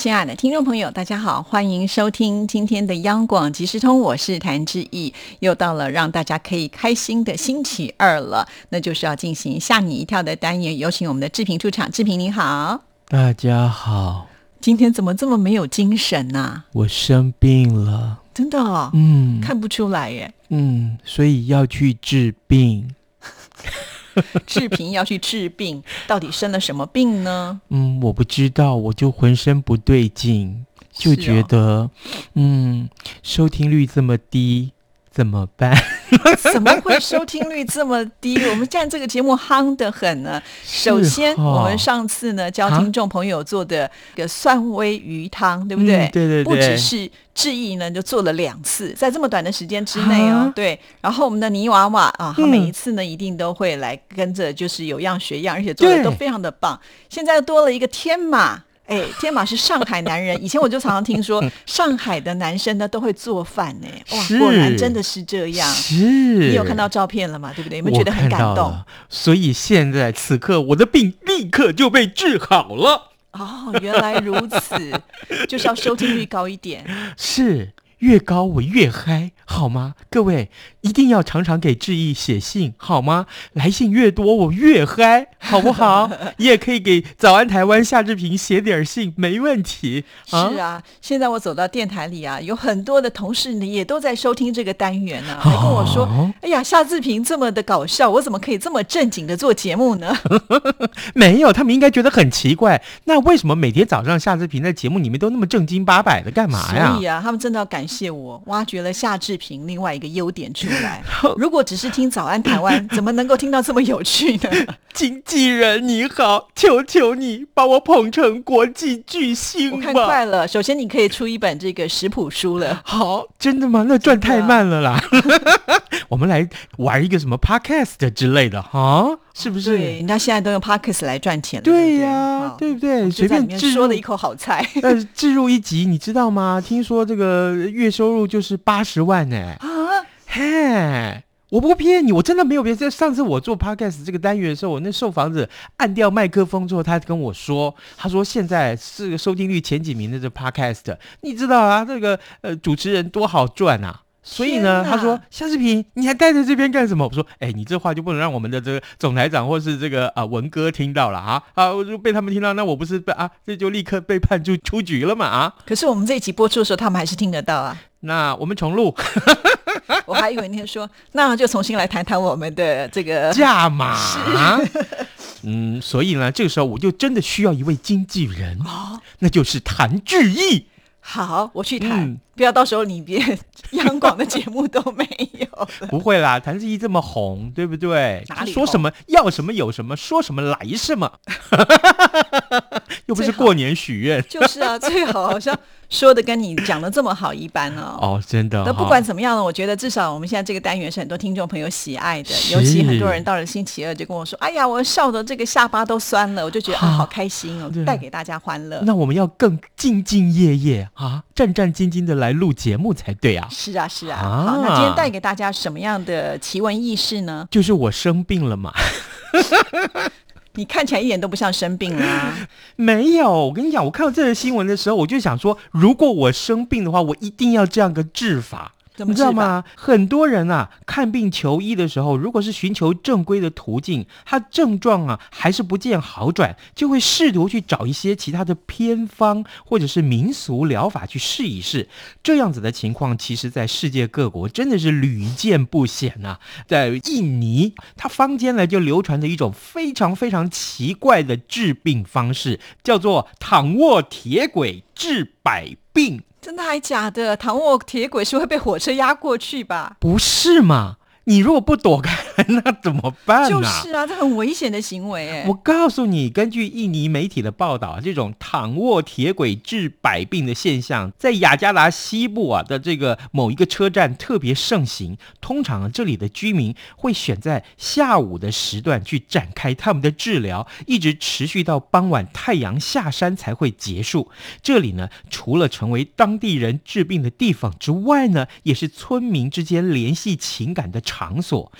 亲爱的听众朋友，大家好，欢迎收听今天的央广即时通，我是谭志毅。又到了让大家可以开心的星期二了，那就是要进行吓你一跳的单元。有请我们的志平出场，志平你好，大家好，今天怎么这么没有精神呢、我生病了，真的哦，嗯看不出来耶。嗯，所以要去治病。志平要去治病，到底生了什么病呢？嗯，我不知道，我就浑身不对劲，就觉得，嗯，收听率这么低，怎么办？怎么会收听率这么低？我们现在这个节目夯得很呢。首先，哦我们上次呢教啊听众朋友做的个蒜味鱼汤，对不对？嗯对对对不只是志毅呢，就做了两次，在这么短的时间之内哦啊。对，然后我们的泥娃娃啊，他嗯每一次呢一定都会来跟着，就是有样学样，而且做的都非常的棒。现在又多了一个天马。哎，天马是上海男人，以前我就常常听说上海的男生呢都会做饭呢，哇，果然真的是这样。是，你有看到照片了吗？对不对？有没有觉得很感动？所以现在此刻，我的病立刻就被治好了。哦，原来如此，就是要收听率高一点。是越高我越嗨，好吗？各位一定要常常给志毅写信，好吗？来信越多我越嗨，好不好？你 也可以给早安台湾夏志平写点信，没问题。是啊，现在我走到电台里啊，有很多的同事呢也都在收听这个单元呢、还跟我说：“哦哎呀，夏志平这么的搞笑，我怎么可以这么正经的做节目呢 没有，他们应该觉得很奇怪。那为什么每天早上夏志平在节目里面都那么正经八百的，干？”嘛呀所以？啊，他们真的要感谢我，挖掘了夏志平另外一个优点出来。如果只是听早安台湾，怎么能够听到这么有趣呢？经纪人你好，求求你把我捧成国际巨星吧！我看快了，首先你可以出一本这个食谱书了。好，真的吗？那赚太慢了啦。我们来玩一个什么 podcast 之类的哈，是不是？对，人家现在都用 Podcast 来赚钱了，对呀、好对不对？随便置入说了一口好菜 呃，置入一集，你知道吗？听说这个月收入就是八十万呢。啊！嘿，我不骗你，我真的没有别的。上次我做 podcast 这个单元的时候，我那售房子按掉麦克风之后，他跟我说，他说现在是收听率前几名的这 podcast，你知道啊，这个呃主持人多好赚啊。所以呢，他说夏志平，你还待在这边干什么？我说，哎，你这话就不能让我们的这个总台长或是这个啊、文哥听到了啊啊！我就被他们听到，那我不是被啊，这就立刻被判出出局了嘛啊！可是我们这一集播出的时候，他们还是听得到啊。那我们重录 我还以为你会说，那就重新来谈谈我们的这个。价码。嗯，所以呢，这个时候我就真的需要一位经纪人，哦，那就是谭志毅。好，我去谈，嗯不要到时候你别 央广的节目都没有。不会啦，谭志毅这么红，对不对哪？里说什么要什么有什么，说什么来什么，又不是过年许愿就是啊，最好好像说的跟你讲的这么好一般哦。哦，真的、那不管怎么样呢，我觉得至少我们现在这个单元是很多听众朋友喜爱的，尤其很多人到了星期二就跟我说：“哎呀，我笑的这个下巴都酸了。”我就觉得啊，啊好开心哦，带给大家欢乐。那我们要更兢兢业业啊，战战兢兢的来录节目才对啊。是啊，是啊。啊好，那今天带给大家什么样的奇闻异事呢？就是我生病了嘛，你看起来一点都不像生病啊。没有，我跟你讲，我看到这个新闻的时候，我就想说，如果我生病的话，我一定要这样个治法。你知道？吗？很多人啊，看病求医的时候，如果是寻求正规的途径，他症状啊还是不见好转，就会试图去找一些其他的偏方或者是民俗疗法去试一试。这样子的情况，其实在世界各国真的是屡见不鲜呐、在印尼，它坊间呢就流传着一种非常非常奇怪的治病方式，叫做躺卧铁轨治百病。真的还假的？倘若铁轨是会被火车压过去吧？不是嘛？你如果不躲开，那怎么办呢？就是啊，这很危险的行为哎。我告诉你，根据印尼媒体的报道，这种躺卧铁轨治百病的现象，在雅加达西部啊的这个某一个车站特别盛行。通常啊，这里的居民会选在下午的时段去展开他们的治疗，一直持续到傍晚太阳下山才会结束。这里呢，除了成为当地人治病的地方之外呢，也是村民之间联系情感的场场所。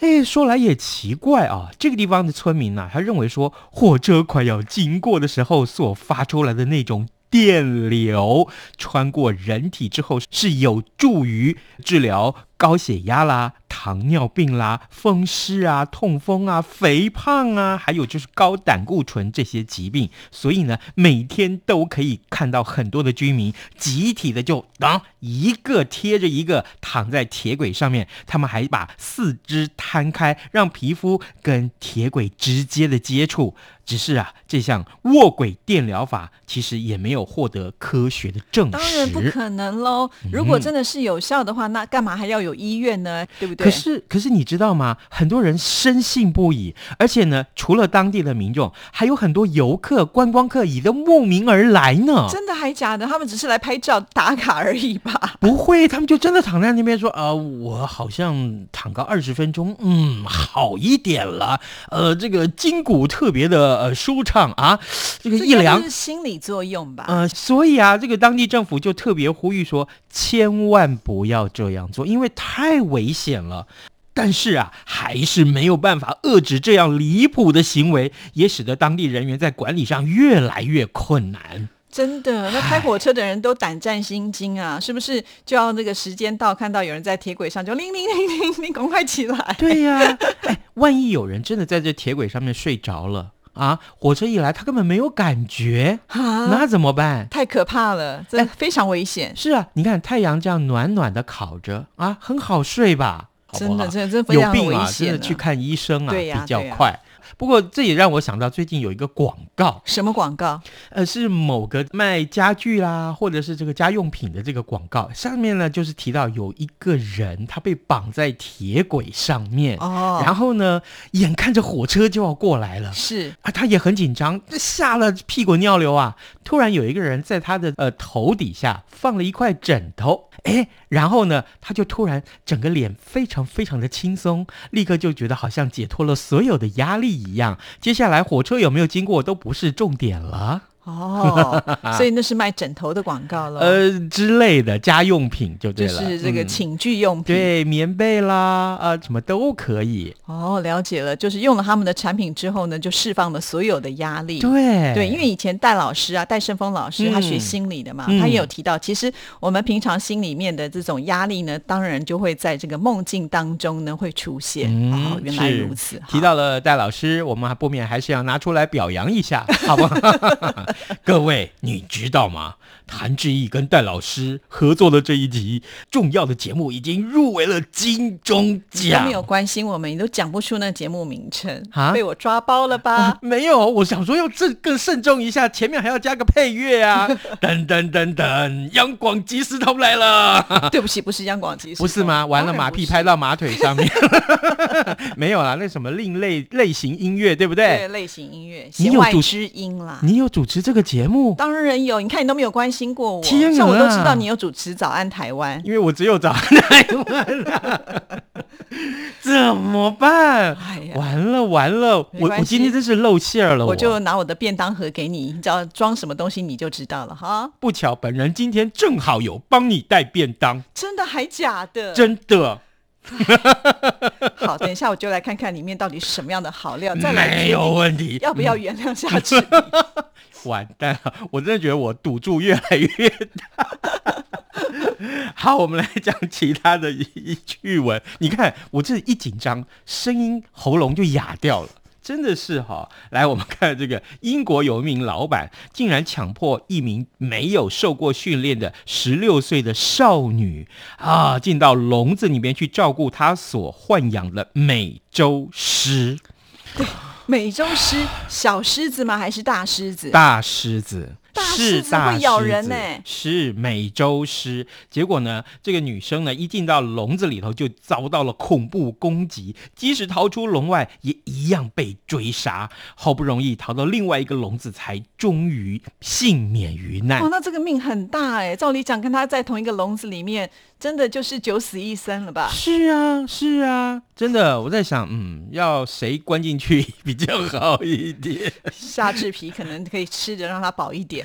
哎，说来也奇怪啊，这个地方的村民呢，他认为说，火车快要经过的时候所发出来的那种。电流穿过人体之后，是有助于治疗高血压啦、糖尿病啦、风湿啊、痛风啊、肥胖啊，还有就是高胆固醇这些疾病。所以呢，每天都可以看到很多的居民集体的就当一个贴着一个躺在铁轨上面，他们还把四肢摊开，让皮肤跟铁轨直接的接触。只是啊，这项卧轨电疗法其实也没有获得科学的证实。当然不可能喽！如果真的是有效的话，那干嘛还要有 医院呢？对不对？可是，可是你知道吗？很多人深信不疑，而且呢，除了当地的民众，还有很多游客、观光客也都慕名而来呢。真的还假的？他们只是来拍照打卡而已吧？不会，他们就真的躺在那边说：“呃，我好像躺个二十分钟，嗯，好一点了。呃，这个筋骨特别的。”呃，舒畅啊，这个一凉是心理作用吧？呃，所以啊，这个当地政府就特别呼吁说，千万不要这样做，因为太危险了。但是啊，还是没有办法遏制这样离谱的行为，也使得当地人员在管理上越来越困难。真的，那开火车的人都胆战心惊啊！是不是就要那个时间到，看到有人在铁轨上，就铃铃铃铃，你赶快起来？对呀，哎，万一有人真的在这铁轨上面睡着了？啊！火车一来，他根本没有感觉，那怎么办？太可怕了，这非常危险。是啊，你看太阳这样暖暖的烤着啊，很好睡吧？真的，真的，有病啊！真的去看医生啊，比较快。不过这也让我想到最近有一个广告，什么广告？呃，是某个卖家具啦，或者是这个家用品的这个广告。上面呢就是提到有一个人他被绑在铁轨上面，哦，然后呢眼看着火车就要过来了，是啊，他也很紧张，吓了屁滚尿流啊。突然有一个人在他的呃头底下放了一块枕头，哎，然后呢他就突然整个脸非常非常的轻松，立刻就觉得好像解脱了所有的压力。一样，接下来火车有没有经过都不是重点了。哦，所以那是卖枕头的广告了，呃之类的家用品就对了，就是这个寝具用品，对，棉被啦，啊，什么都可以。哦，了解了，就是用了他们的产品之后呢，就释放了所有的压力。对对，因为以前戴老师啊，戴胜峰老师，他学心理的嘛，他也有提到，其实我们平常心里面的这种压力呢，当然就会在这个梦境当中呢会出现。哦，原来如此。提到了戴老师，我们还不免还是要拿出来表扬一下，好不好？各位，你知道吗？谭志毅跟戴老师合作的这一集重要的节目已经入围了金钟奖。没有关心我们，你都讲不出那节目名称啊？被我抓包了吧？没有，我想说要这更慎重一下，前面还要加个配乐啊！等等等等，央广即时通来了。对不起，不是央广即时，不是吗？完了，马屁拍到马腿上面。没有啦，那什么另类类型音乐，对不对？对，类型音乐，你有主持音啦？你有主持这个节目？当然有，你看你都没有关心过我，像我都知道你有主持《早安台湾》，因为我只有《早安台湾》怎么办？哎呀，完了完了，我我今天真是露馅了，我就拿我的便当盒给你，你只要装什么东西你就知道了哈。不巧，本人今天正好有帮你带便当，真的还假的？真的。好，等一下我就来看看里面到底是什么样的好料，再来没有问题，要不要原谅下去？完蛋了，我真的觉得我赌注越来越大。好，我们来讲其他的一趣闻。你看我这一紧张，声音喉咙就哑掉了。真的是哈，来我们看这个英国有一名老板，竟然强迫一名没有受过训练的十六岁的少女啊，进到笼子里面去照顾他所豢养的美洲狮。对，美洲狮，小狮子吗？还是大狮子？大狮子。大是大会咬人呢。是美洲狮。结果呢，这个女生呢一进到笼子里头就遭到了恐怖攻击，即使逃出笼外，也一样被追杀。好不容易逃到另外一个笼子，才终于幸免于难哦，。那这个命很大哎！照理讲，跟他在同一个笼子里面，真的就是九死一生了吧？是啊，是啊，真的，我在想，嗯，要谁关进去比较好一点？夏至皮可能可以吃着让它饱一点，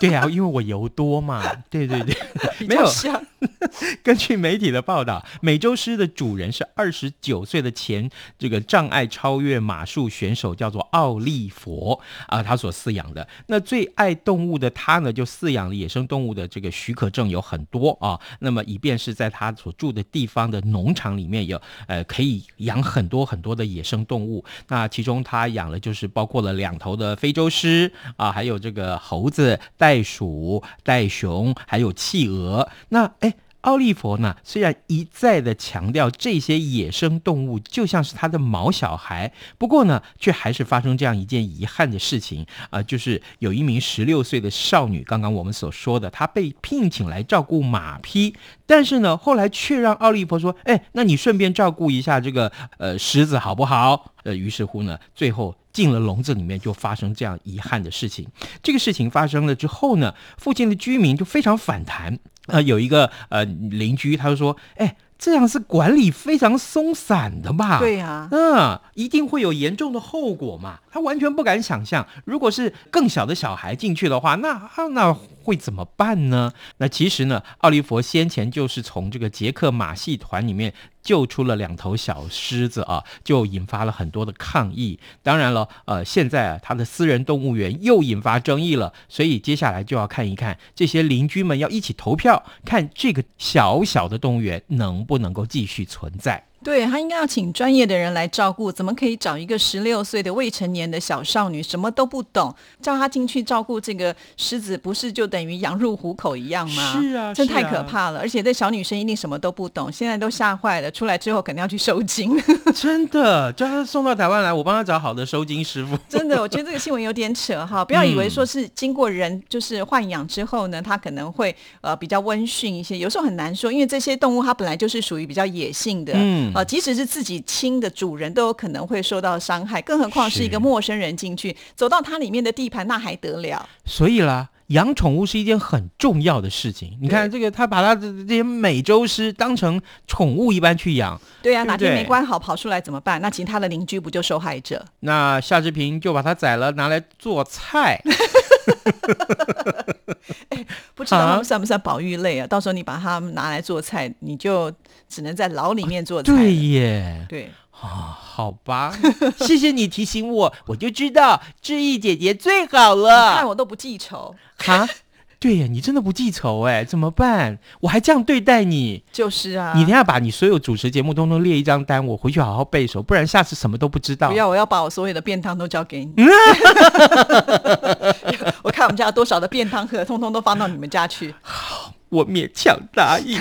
对啊，因为我油多嘛。对对对，没有较香。根据媒体的报道，美洲狮的主人是二十九岁的前这个障碍超越马术选手，叫做奥利佛啊，他所饲养的。那最爱动物的他呢，就饲养了野生动物的这个许可证有很多啊。那么以便是在他所住的地方的农场里面有呃可以养很多很多的野生动物。那其中他养了就是包括了两头的非洲狮啊，还有这个猴子、袋鼠、袋熊，还有企鹅。那哎。奥利佛呢，虽然一再的强调这些野生动物就像是他的毛小孩，不过呢，却还是发生这样一件遗憾的事情啊、就是有一名十六岁的少女，刚刚我们所说的，她被聘请来照顾马匹，但是呢，后来却让奥利佛说：“哎，那你顺便照顾一下这个呃狮子好不好？”呃，于是乎呢，最后进了笼子里面，就发生这样遗憾的事情。这个事情发生了之后呢，附近的居民就非常反弹。呃，有一个呃邻居，他就说：“哎，这样是管理非常松散的吧？”对呀、嗯，一定会有严重的后果嘛。他完全不敢想象，如果是更小的小孩进去的话，那啊那会怎么办呢？那其实呢，奥利佛先前就是从这个捷克马戏团里面救出了两头小狮子啊，就引发了很多的抗议。当然了，呃，现在啊，他的私人动物园又引发争议了，所以接下来就要看一看这些邻居们要一起投票，看这个小小的动物园能不能够继续存在。对他应该要请专业的人来照顾，怎么可以找一个十六岁的未成年的小少女，什么都不懂，叫她进去照顾这个狮子，不是就等于羊入虎口一样吗？是啊这太可怕了。而且这小女生一定什么都不懂，现在都吓坏了，出来之后肯定要去收金。真的，叫他送到台湾来，我帮他找好的收金师傅。真的，我觉得这个新闻有点扯哈，不要以为说是经过人就是豢养之后呢，它可能会呃比较温驯一些，有时候很难说，因为这些动物它本来就是属于比较野性的，嗯呃，即使是自己亲的主人都有可能会受到伤害，更何况是一个陌生人进去走到它里面的地盘，那还得了？所以啦，养宠物是一件很重要的事情。你看这个，他把他的这些美洲狮当成宠物一般去养，对啊，对不哪天没关好跑出来怎么办？那其他的邻居不就受害者？那夏志平就把它宰了，拿来做菜。不知道啊他们算不算保育类啊？到时候你把它们拿来做菜，你就只能在牢里面做菜了。对耶，对。啊，好吧，谢谢你提醒我，我就知道志毅姐姐最好了。看我都不记仇，啊，对呀，你真的不记仇哎，怎么办？我还这样对待你，就是啊，你等一下把你所有主持节目通通列一张单，我回去好好背熟，不然下次什么都不知道。不要，我要把我所有的便当都交给你。我看我们家有多少的便当盒，通通都放到你们家去。好我勉强答应。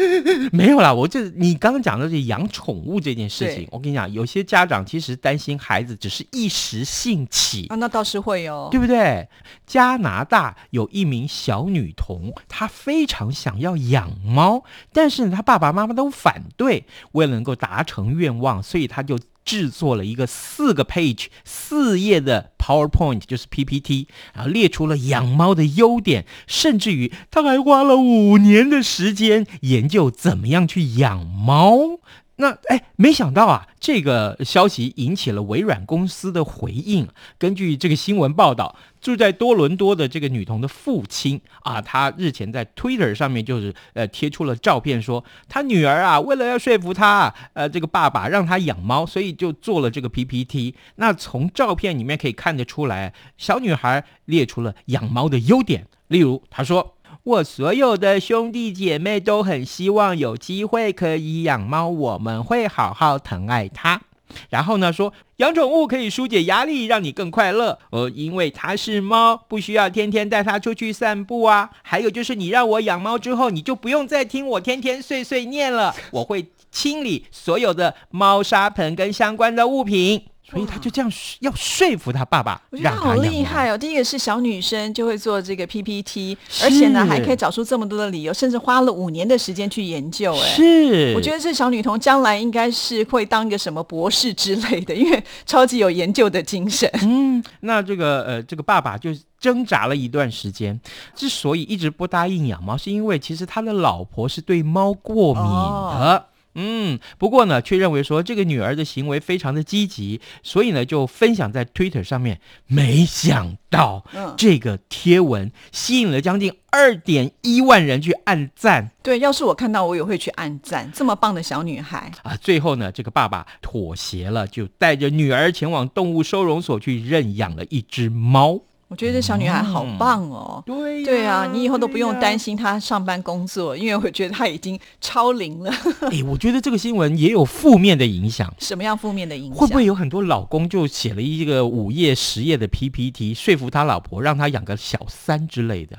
没有啦，我就你刚刚讲的是养宠物这件事情，我跟你讲，有些家长其实担心孩子只是一时兴起。啊，那倒是会哦。对不对？加拿大有一名小女童，她非常想要养猫，但是呢，她爸爸妈妈都反对。为了能够达成愿望，所以她就制作了一个四个 page 四页的 PowerPoint，就是 PPT，然后列出了养猫的优点，甚至于他还花了五年的时间研究怎么样去养猫。那哎，没想到啊，这个消息引起了微软公司的回应。根据这个新闻报道，住在多伦多的这个女童的父亲啊，他日前在 Twitter 上面就是呃贴出了照片说，他女儿啊，为了要说服他呃这个爸爸让他养猫，所以就做了这个 PPT。那从照片里面可以看得出来，小女孩列出了养猫的优点，例如她说。我所有的兄弟姐妹都很希望有机会可以养猫，我们会好好疼爱它。然后呢，说养宠物可以疏解压力，让你更快乐。呃，因为它是猫，不需要天天带它出去散步啊。还有就是，你让我养猫之后，你就不用再听我天天碎碎念了。我会清理所有的猫砂盆跟相关的物品。所以他就这样要说服他爸爸，我觉得好让他养猫厉害哦！第一个是小女生就会做这个 PPT，而且呢还可以找出这么多的理由，甚至花了五年的时间去研究。哎，是，我觉得这小女童将来应该是会当一个什么博士之类的，因为超级有研究的精神。嗯，那这个呃，这个爸爸就挣扎了一段时间，之所以一直不答应养猫，是因为其实他的老婆是对猫过敏的。哦嗯，不过呢，却认为说这个女儿的行为非常的积极，所以呢就分享在 Twitter 上面。没想到嗯这个贴文吸引了将近二点一万人去按赞对，要是我看到，我也会去按赞。这么棒的小女孩，啊！最后呢，这个爸爸妥协了，就带着女儿前往动物收容所去认养了一只猫。我觉得这小女孩好棒哦。对对啊，你以后都不用担心。她上班工作，因为我觉得她已经超龄了。哎，我觉得这个新闻也有负面的影响。什么样负面的影响？会不会有很多老公就写了一个五页、十页的 PPT，说服他老婆让他养个小三之类的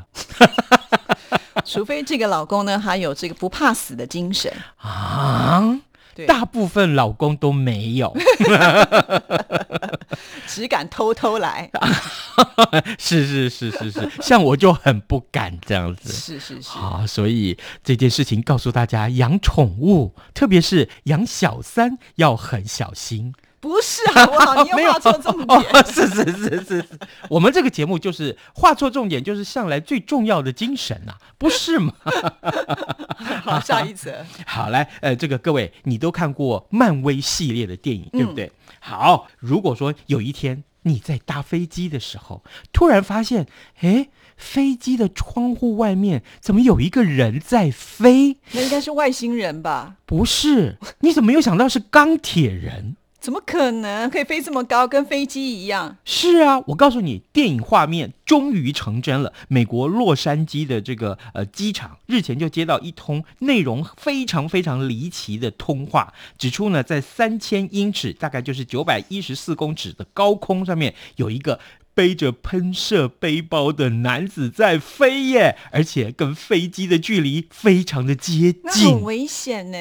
除非这个老公呢，他有这个不怕死的精神。啊？对，大部分老公都没有，只敢偷偷来。是是是是是，像我就很不敢这样子。是是是，好，所以这件事情告诉大家，养宠物，特别是养小三，要很小心。不是好不好？你又画错重哦点。是是是是是，我们这个节目就是画错重点，就是向来最重要的精神呐、不是吗？好，下一则。好，来，呃，这个各位，你都看过漫威系列的电影，对不嗯对？好，如果说有一天你在搭飞机的时候，突然发现，哎，飞机的窗户外面怎么有一个人在飞？那应该是外星人吧？不是，你怎么又想到是钢铁人？怎么可能可以飞这么高，跟飞机一样？是啊，我告诉你，电影画面终于成真了。美国洛杉矶的这个呃机场日前就接到一通内容非常非常离奇的通话，指出呢，在三千英尺，大概就是九百一十四公尺的高空上面，有一个。背着喷射背包的男子在飞耶，而且跟飞机的距离非常的接那近很。危险呢。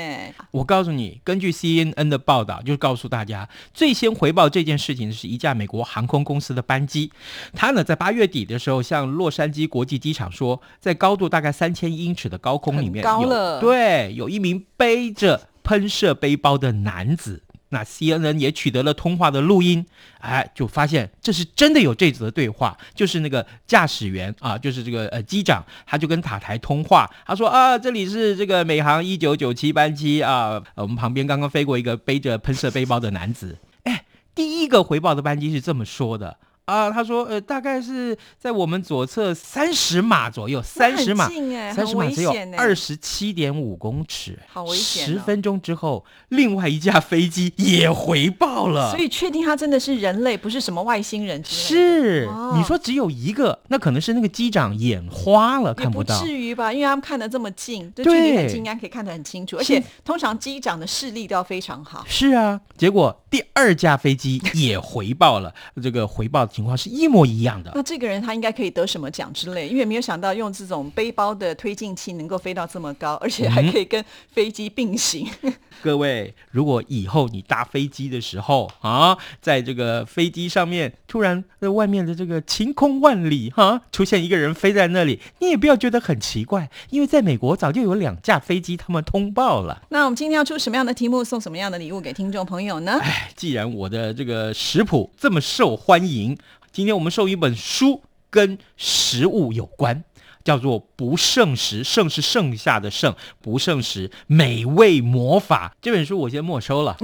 我告诉你，根据 CNN 的报道，就告诉大家，最先回报这件事情的是一架美国航空公司的班机，它呢在八月底的时候向洛杉矶国际机场说，在高度大概三千英尺的高空里面有高了对，有一名背着喷射背包的男子。那 CNN 也取得了通话的录音，哎，就发现这是真的有这则对话，就是那个驾驶员啊，就是这个呃机长，他就跟塔台通话，他说啊，这里是这个美航一九九七班机啊，我们旁边刚刚飞过一个背着喷射背包的男子，哎，第一个回报的班机是这么说的。啊，他说，呃，大概是在我们左侧三十码左右，三十码，哎，三十码只有。二十七点五公尺，好危险哦十分钟之后，另外一架飞机也回报了所。以确定他真的是人类，不是什么外星人之类的。是，哦你说只有一个，那可能是那个机长眼花了，看不到。不。至于吧，因为他们看得这么近，这对距离很近，应该可以看得很清楚。而且通常机长的视力都要非常好。是啊，结果第二架飞机也回报了，这个回报的情况是一模一样的。那这个人他应该可以得什么奖之类，因为没有想到用这种背包的推进器能够飞到这么高，而且还可以跟飞机并行。各位，如果以后你搭飞机的时候啊，在这个飞机上面突然在外面的这个晴空万里哈、出现一个人飞在那里，你也不要觉得很奇怪，因为在美国早就有两架飞机他们通报了。那我们今天要出什么样的题目，送什么样的礼物给听众朋友呢？哎，既然我的这个食谱这么受欢迎，今天我们送一本书跟食物有关。叫做不剩食，剩是剩下的剩，不剩食，美味魔法这本书我先没收了。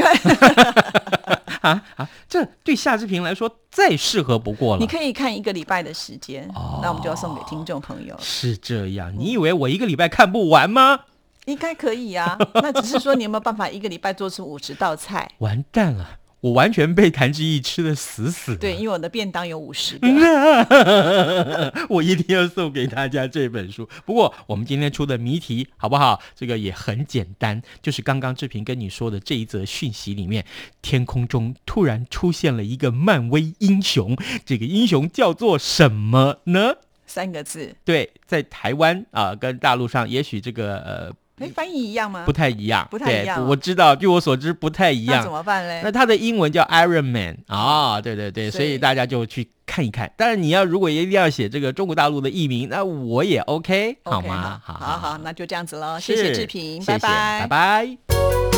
啊啊，这对夏志平来说再适合不过了。你可以看一个礼拜的时间，哦那我们就要送给听众朋友了。是这样，你以为我一个礼拜看不完吗？应该可以啊，那只是说你有没有办法一个礼拜做出五十道菜？完蛋了，我完全被谭志毅吃的死死的。对，因为我的便当有五十个。我一定要送给大家这本书。不过我们今天出的谜题好不好？这个也很简单，就是刚刚志平跟你说的这一则讯息里面，天空中突然出现了一个漫威英雄，这个英雄叫做什么呢？三个字，对，在台湾啊、跟大陆上，也许这个呃哎，翻译一样吗？不太一样，不太一样哦我知道，据我所知不太一那怎样。么办嘞？那它的英文叫 Iron Man 啊、对对对，所以大家就去看一看。但是，你要如果一定要写这个中国大陆的译名，那我也 OK，好吗？好好好，那就这样子喽。谢谢志平，拜拜拜拜。